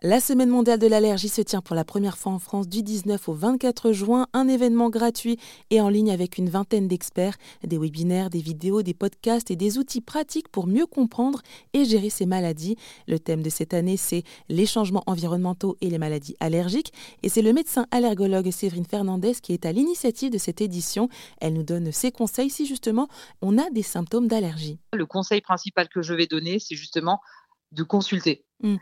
La Semaine mondiale de l'allergie se tient pour la première fois en France du 19 au 24 juin, un événement gratuit et en ligne avec une vingtaine d'experts, des webinaires, des vidéos, des podcasts et des outils pratiques pour mieux comprendre et gérer ces maladies. Le thème de cette année, c'est les changements environnementaux et les maladies allergiques et c'est le médecin allergologue Séverine Fernandez qui est à l'initiative de cette édition. Elle nous donne ses conseils si justement on a des symptômes d'allergie. Le conseil principal que je vais donner, c'est justement de consulter. Mmh.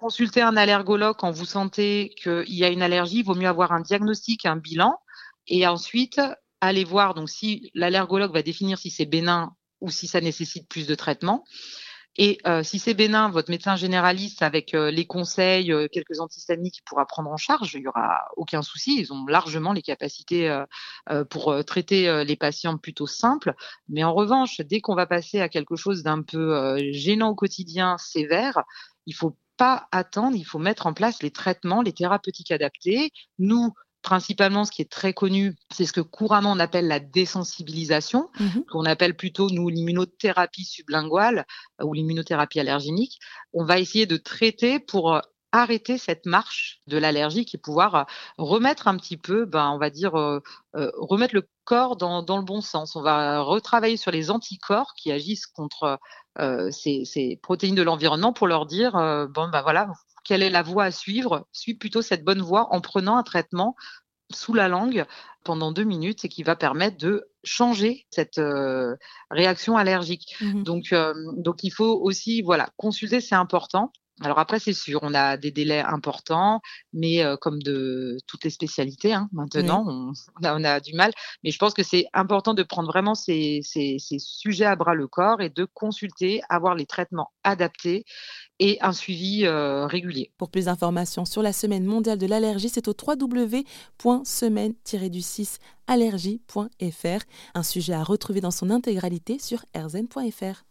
Consulter un allergologue quand vous sentez qu'il y a une allergie, il vaut mieux avoir un diagnostic, un bilan, et ensuite aller voir donc si l'allergologue va définir si c'est bénin ou si ça nécessite plus de traitement. Et euh, si c'est bénin, votre médecin généraliste avec euh, les conseils, euh, quelques antihistaminiques, pourra prendre en charge. Il n'y aura aucun souci. Ils ont largement les capacités pour traiter les patients plutôt simples. Mais en revanche, dès qu'on va passer à quelque chose d'un peu gênant au quotidien, sévère, il faut pas attendre. Il faut mettre en place les traitements, les thérapeutiques adaptés. Nous, principalement, ce qui est très connu, c'est ce que couramment on appelle la désensibilisation, mmh qu'on appelle plutôt, nous, l'immunothérapie sublinguale euh, ou l'immunothérapie allergénique. On va essayer de traiter pour euh, arrêter cette marche de l'allergie et pouvoir euh, remettre un petit peu, ben, on va dire, remettre le corps dans, dans, le bon sens. On va retravailler sur les anticorps qui agissent contre ces, ces, protéines de l'environnement pour leur dire, bon, ben voilà, quelle est la voie à suivre? Suis plutôt cette bonne voie en prenant un traitement sous la langue pendant deux minutes et qui va permettre de changer cette euh, réaction allergique. Mmh donc, euh, donc il faut aussi voilà consulter, c'est important. Alors après, c'est sûr, on a des délais importants, mais euh, comme de toutes les spécialités, hein, maintenant, on, on, a, du mal. Mais je pense que c'est important de prendre vraiment ces, ces, ces, sujets à bras le corps et de consulter, avoir les traitements adaptés et un suivi euh, régulier. Pour plus d'informations sur la Semaine mondiale de l'allergie, c'est au www.semaine-du6allergie.fr, un sujet à retrouver dans son intégralité sur rzn.fr.